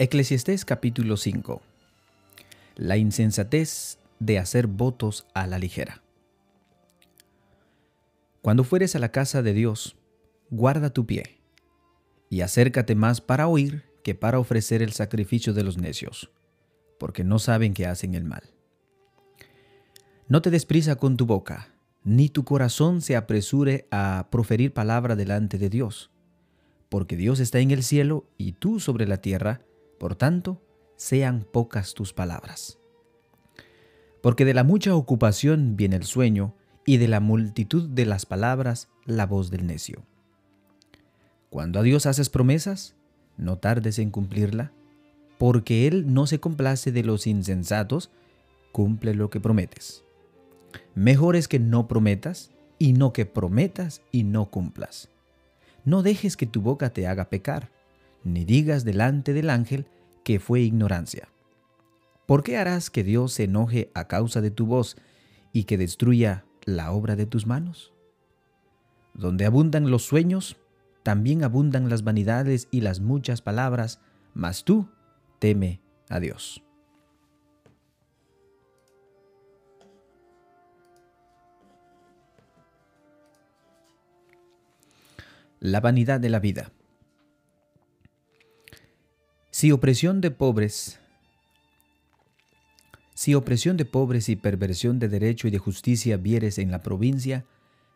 Eclesiastés capítulo 5 La insensatez de hacer votos a la ligera. Cuando fueres a la casa de Dios, guarda tu pie, y acércate más para oír que para ofrecer el sacrificio de los necios, porque no saben que hacen el mal. No te desprisa con tu boca, ni tu corazón se apresure a proferir palabra delante de Dios, porque Dios está en el cielo y tú sobre la tierra, por tanto, sean pocas tus palabras. Porque de la mucha ocupación viene el sueño, y de la multitud de las palabras la voz del necio. Cuando a Dios haces promesas, no tardes en cumplirla, porque Él no se complace de los insensatos, cumple lo que prometes. Mejor es que no prometas, y no que prometas y no cumplas. No dejes que tu boca te haga pecar ni digas delante del ángel que fue ignorancia. ¿Por qué harás que Dios se enoje a causa de tu voz y que destruya la obra de tus manos? Donde abundan los sueños, también abundan las vanidades y las muchas palabras, mas tú teme a Dios. La vanidad de la vida. Si opresión de pobres, si opresión de pobres y perversión de derecho y de justicia vieres en la provincia,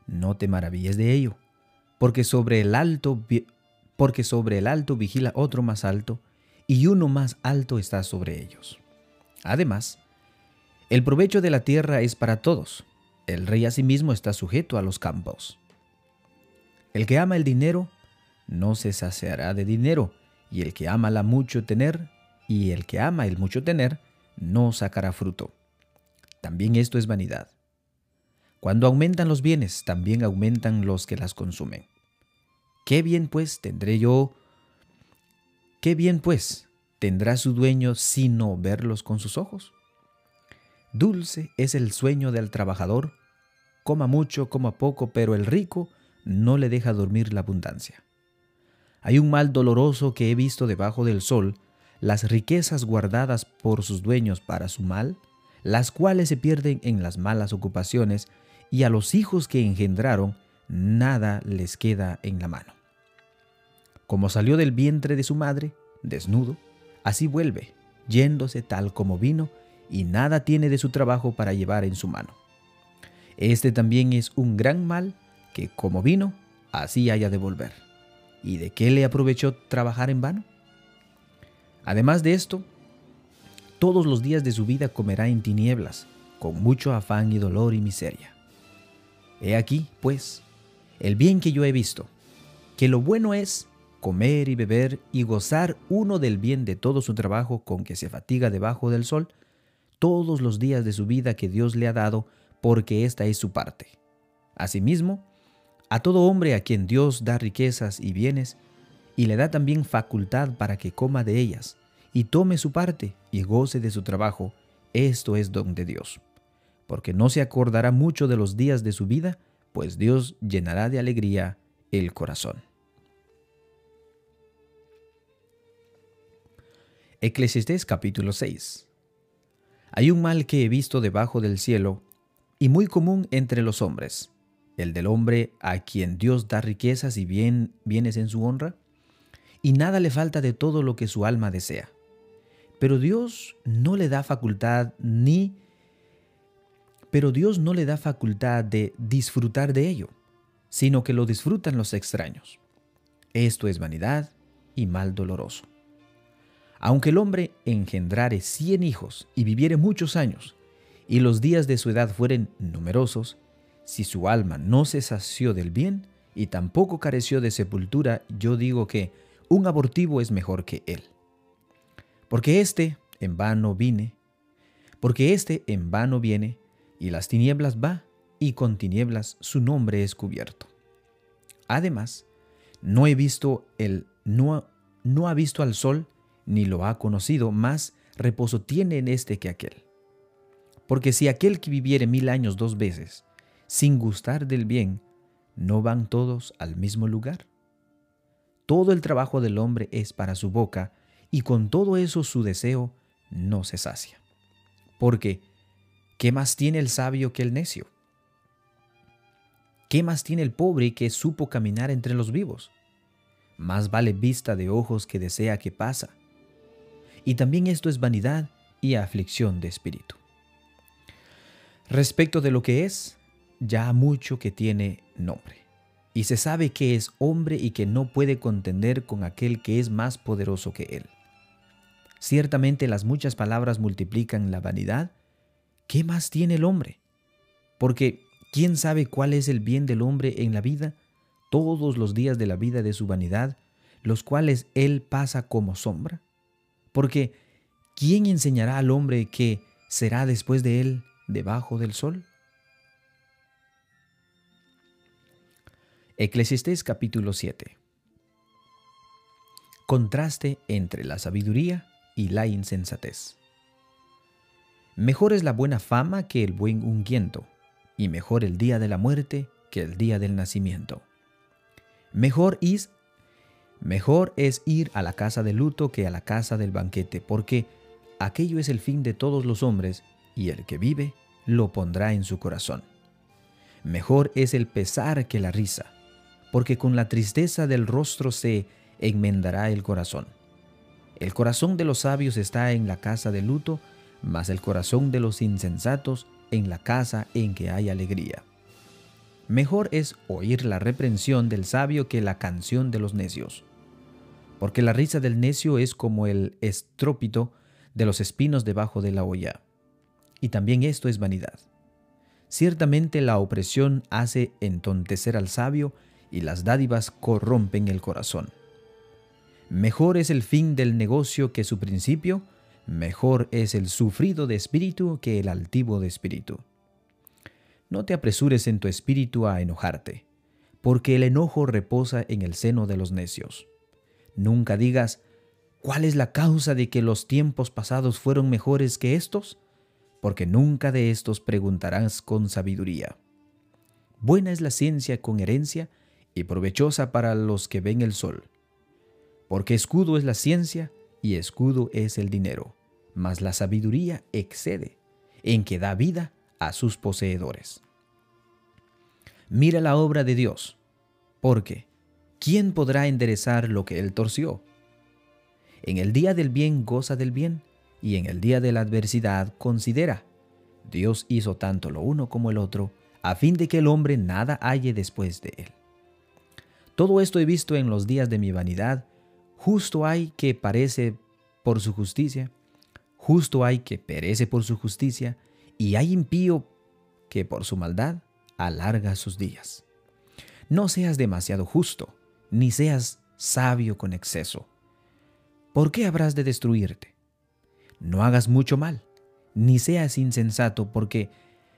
no te maravilles de ello, porque sobre el alto porque sobre el alto vigila otro más alto, y uno más alto está sobre ellos. Además, el provecho de la tierra es para todos. El rey asimismo está sujeto a los campos. El que ama el dinero no se saciará de dinero, y el que ama la mucho tener, y el que ama el mucho tener, no sacará fruto. También esto es vanidad. Cuando aumentan los bienes, también aumentan los que las consumen. ¿Qué bien pues tendré yo? ¿Qué bien pues tendrá su dueño sino verlos con sus ojos? Dulce es el sueño del trabajador, coma mucho, coma poco, pero el rico no le deja dormir la abundancia. Hay un mal doloroso que he visto debajo del sol, las riquezas guardadas por sus dueños para su mal, las cuales se pierden en las malas ocupaciones, y a los hijos que engendraron nada les queda en la mano. Como salió del vientre de su madre, desnudo, así vuelve, yéndose tal como vino, y nada tiene de su trabajo para llevar en su mano. Este también es un gran mal que como vino, así haya de volver. ¿Y de qué le aprovechó trabajar en vano? Además de esto, todos los días de su vida comerá en tinieblas, con mucho afán y dolor y miseria. He aquí, pues, el bien que yo he visto, que lo bueno es comer y beber y gozar uno del bien de todo su trabajo con que se fatiga debajo del sol, todos los días de su vida que Dios le ha dado, porque esta es su parte. Asimismo, a todo hombre a quien Dios da riquezas y bienes, y le da también facultad para que coma de ellas, y tome su parte y goce de su trabajo, esto es don de Dios. Porque no se acordará mucho de los días de su vida, pues Dios llenará de alegría el corazón. Eclesiastés capítulo 6 Hay un mal que he visto debajo del cielo, y muy común entre los hombres, el del hombre a quien Dios da riquezas y bien, bienes en su honra, y nada le falta de todo lo que su alma desea. Pero Dios no le da facultad ni pero Dios no le da facultad de disfrutar de ello, sino que lo disfrutan los extraños. Esto es vanidad y mal doloroso. Aunque el hombre engendrare cien hijos y viviere muchos años, y los días de su edad fueren numerosos, si su alma no se sació del bien y tampoco careció de sepultura, yo digo que un abortivo es mejor que él. Porque éste en vano vine, porque éste en vano viene, y las tinieblas va, y con tinieblas su nombre es cubierto. Además, no he visto el no, no ha visto al sol, ni lo ha conocido, más reposo tiene en este que aquel. Porque si aquel que viviere mil años dos veces, sin gustar del bien, ¿no van todos al mismo lugar? Todo el trabajo del hombre es para su boca, y con todo eso su deseo no se sacia. Porque, ¿qué más tiene el sabio que el necio? ¿Qué más tiene el pobre que supo caminar entre los vivos? Más vale vista de ojos que desea que pasa. Y también esto es vanidad y aflicción de espíritu. Respecto de lo que es, ya mucho que tiene nombre, y se sabe que es hombre y que no puede contender con aquel que es más poderoso que él. Ciertamente las muchas palabras multiplican la vanidad. ¿Qué más tiene el hombre? Porque ¿quién sabe cuál es el bien del hombre en la vida? Todos los días de la vida de su vanidad, los cuales él pasa como sombra. Porque ¿quién enseñará al hombre que será después de él debajo del sol? Eclesiastés capítulo 7 Contraste entre la sabiduría y la insensatez. Mejor es la buena fama que el buen ungüento, y mejor el día de la muerte que el día del nacimiento. Mejor es, mejor es ir a la casa de luto que a la casa del banquete, porque aquello es el fin de todos los hombres, y el que vive lo pondrá en su corazón. Mejor es el pesar que la risa, porque con la tristeza del rostro se enmendará el corazón. El corazón de los sabios está en la casa de luto, mas el corazón de los insensatos en la casa en que hay alegría. Mejor es oír la reprensión del sabio que la canción de los necios, porque la risa del necio es como el estrópito de los espinos debajo de la olla y también esto es vanidad. Ciertamente la opresión hace entontecer al sabio y las dádivas corrompen el corazón. Mejor es el fin del negocio que su principio, mejor es el sufrido de espíritu que el altivo de espíritu. No te apresures en tu espíritu a enojarte, porque el enojo reposa en el seno de los necios. Nunca digas, ¿cuál es la causa de que los tiempos pasados fueron mejores que estos? porque nunca de estos preguntarás con sabiduría. Buena es la ciencia con herencia y provechosa para los que ven el sol. Porque escudo es la ciencia y escudo es el dinero, mas la sabiduría excede, en que da vida a sus poseedores. Mira la obra de Dios, porque ¿quién podrá enderezar lo que él torció? En el día del bien goza del bien, y en el día de la adversidad considera, Dios hizo tanto lo uno como el otro, a fin de que el hombre nada halle después de él. Todo esto he visto en los días de mi vanidad, justo hay que parece por su justicia, justo hay que perece por su justicia, y hay impío que por su maldad alarga sus días. No seas demasiado justo, ni seas sabio con exceso. ¿Por qué habrás de destruirte? no hagas mucho mal, ni seas insensato, porque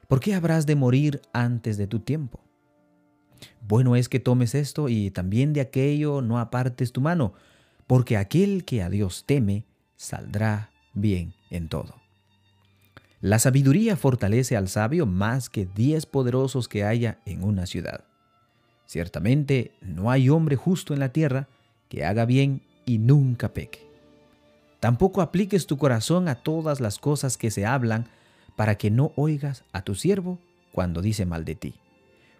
¿por qué habrás de morir antes de tu tiempo? Bueno es que tomes esto y también de aquello no apartes tu mano, porque aquel que a Dios teme saldrá bien en todo. La sabiduría fortalece al sabio más que diez poderosos que haya en una ciudad. Ciertamente no hay hombre justo en la tierra que haga bien y nunca peque. Tampoco apliques tu corazón a todas las cosas que se hablan, para que no oigas a tu siervo cuando dice mal de ti,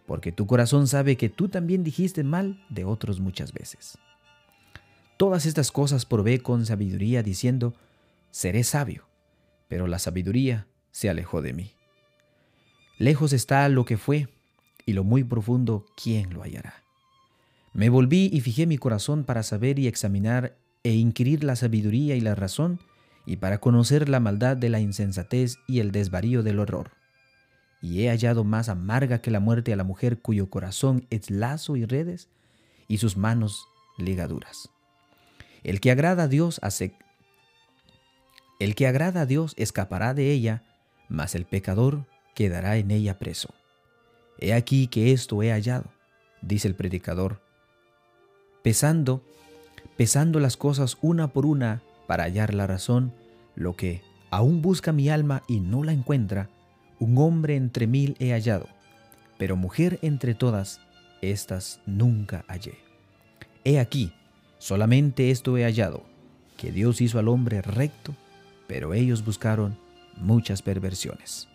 porque tu corazón sabe que tú también dijiste mal de otros muchas veces. Todas estas cosas probé con sabiduría, diciendo, seré sabio, pero la sabiduría se alejó de mí. Lejos está lo que fue, y lo muy profundo, ¿quién lo hallará? Me volví y fijé mi corazón para saber y examinar e inquirir la sabiduría y la razón, y para conocer la maldad de la insensatez y el desvarío del horror. Y he hallado más amarga que la muerte a la mujer cuyo corazón es lazo y redes, y sus manos ligaduras. El que agrada a Dios hace el que agrada a Dios escapará de ella, mas el pecador quedará en ella preso. He aquí que esto he hallado, dice el predicador, pesando pesando las cosas una por una para hallar la razón, lo que aún busca mi alma y no la encuentra, un hombre entre mil he hallado, pero mujer entre todas, estas nunca hallé. He aquí, solamente esto he hallado, que Dios hizo al hombre recto, pero ellos buscaron muchas perversiones.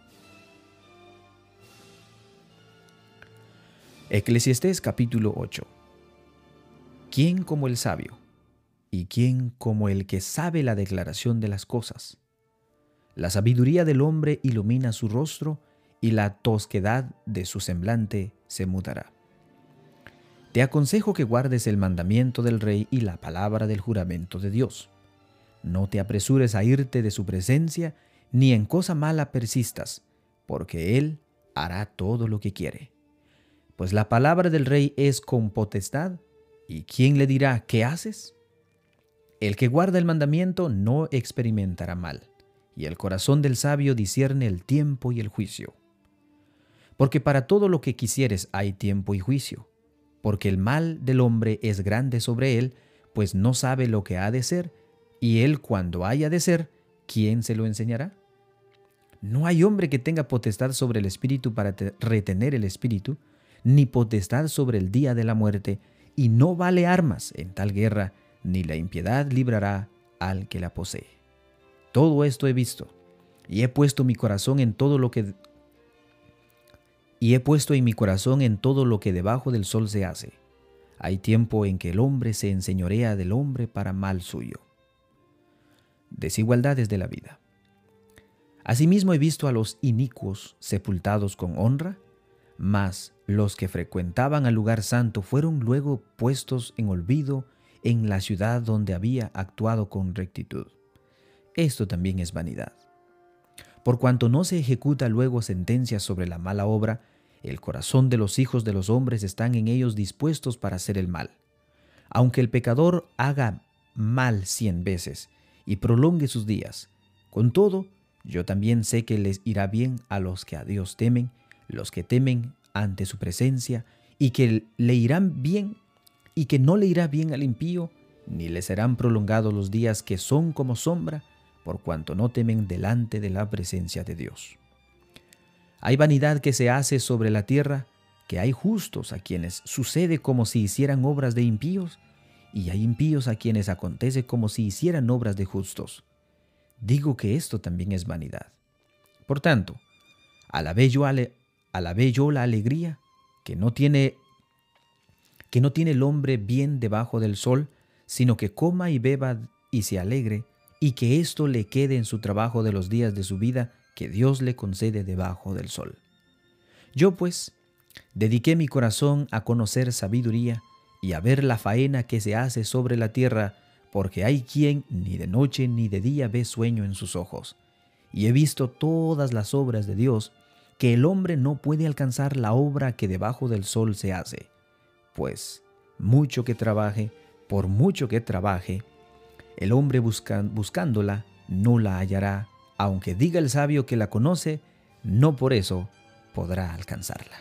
Eclesiastés capítulo 8 ¿Quién como el sabio? ¿Y quién como el que sabe la declaración de las cosas? La sabiduría del hombre ilumina su rostro y la tosquedad de su semblante se mudará. Te aconsejo que guardes el mandamiento del rey y la palabra del juramento de Dios. No te apresures a irte de su presencia, ni en cosa mala persistas, porque Él hará todo lo que quiere. Pues la palabra del rey es con potestad, ¿y quién le dirá qué haces? El que guarda el mandamiento no experimentará mal, y el corazón del sabio discierne el tiempo y el juicio. Porque para todo lo que quisieres hay tiempo y juicio porque el mal del hombre es grande sobre él, pues no sabe lo que ha de ser, y él cuando haya de ser, ¿quién se lo enseñará? No hay hombre que tenga potestad sobre el espíritu para retener el espíritu, ni potestad sobre el día de la muerte, y no vale armas en tal guerra, ni la impiedad librará al que la posee. Todo esto he visto, y he puesto mi corazón en todo lo que y he puesto en mi corazón en todo lo que debajo del sol se hace. Hay tiempo en que el hombre se enseñorea del hombre para mal suyo. Desigualdades de la vida. Asimismo he visto a los inicuos sepultados con honra, mas los que frecuentaban al lugar santo fueron luego puestos en olvido en la ciudad donde había actuado con rectitud. Esto también es vanidad. Por cuanto no se ejecuta luego sentencia sobre la mala obra, el corazón de los hijos de los hombres están en ellos dispuestos para hacer el mal. Aunque el pecador haga mal cien veces y prolongue sus días, con todo, yo también sé que les irá bien a los que a Dios temen, los que temen ante su presencia, y que le irán bien, y que no le irá bien al impío, ni le serán prolongados los días que son como sombra, por cuanto no temen delante de la presencia de Dios. Hay vanidad que se hace sobre la tierra, que hay justos a quienes sucede como si hicieran obras de impíos, y hay impíos a quienes acontece como si hicieran obras de justos. Digo que esto también es vanidad. Por tanto, alabé yo, ale, yo la alegría que no tiene que no tiene el hombre bien debajo del sol, sino que coma y beba y se alegre, y que esto le quede en su trabajo de los días de su vida, que Dios le concede debajo del sol. Yo pues dediqué mi corazón a conocer sabiduría y a ver la faena que se hace sobre la tierra, porque hay quien ni de noche ni de día ve sueño en sus ojos. Y he visto todas las obras de Dios, que el hombre no puede alcanzar la obra que debajo del sol se hace. Pues, mucho que trabaje, por mucho que trabaje, el hombre buscándola no la hallará aunque diga el sabio que la conoce, no por eso podrá alcanzarla.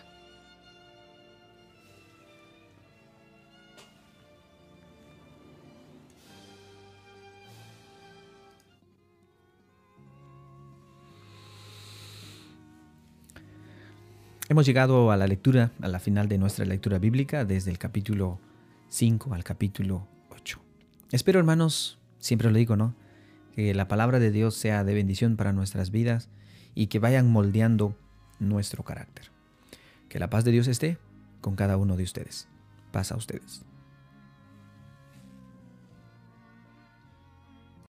Hemos llegado a la lectura, a la final de nuestra lectura bíblica, desde el capítulo 5 al capítulo 8. Espero, hermanos, siempre lo digo, ¿no? que la palabra de Dios sea de bendición para nuestras vidas y que vayan moldeando nuestro carácter. Que la paz de Dios esté con cada uno de ustedes. Paz a ustedes.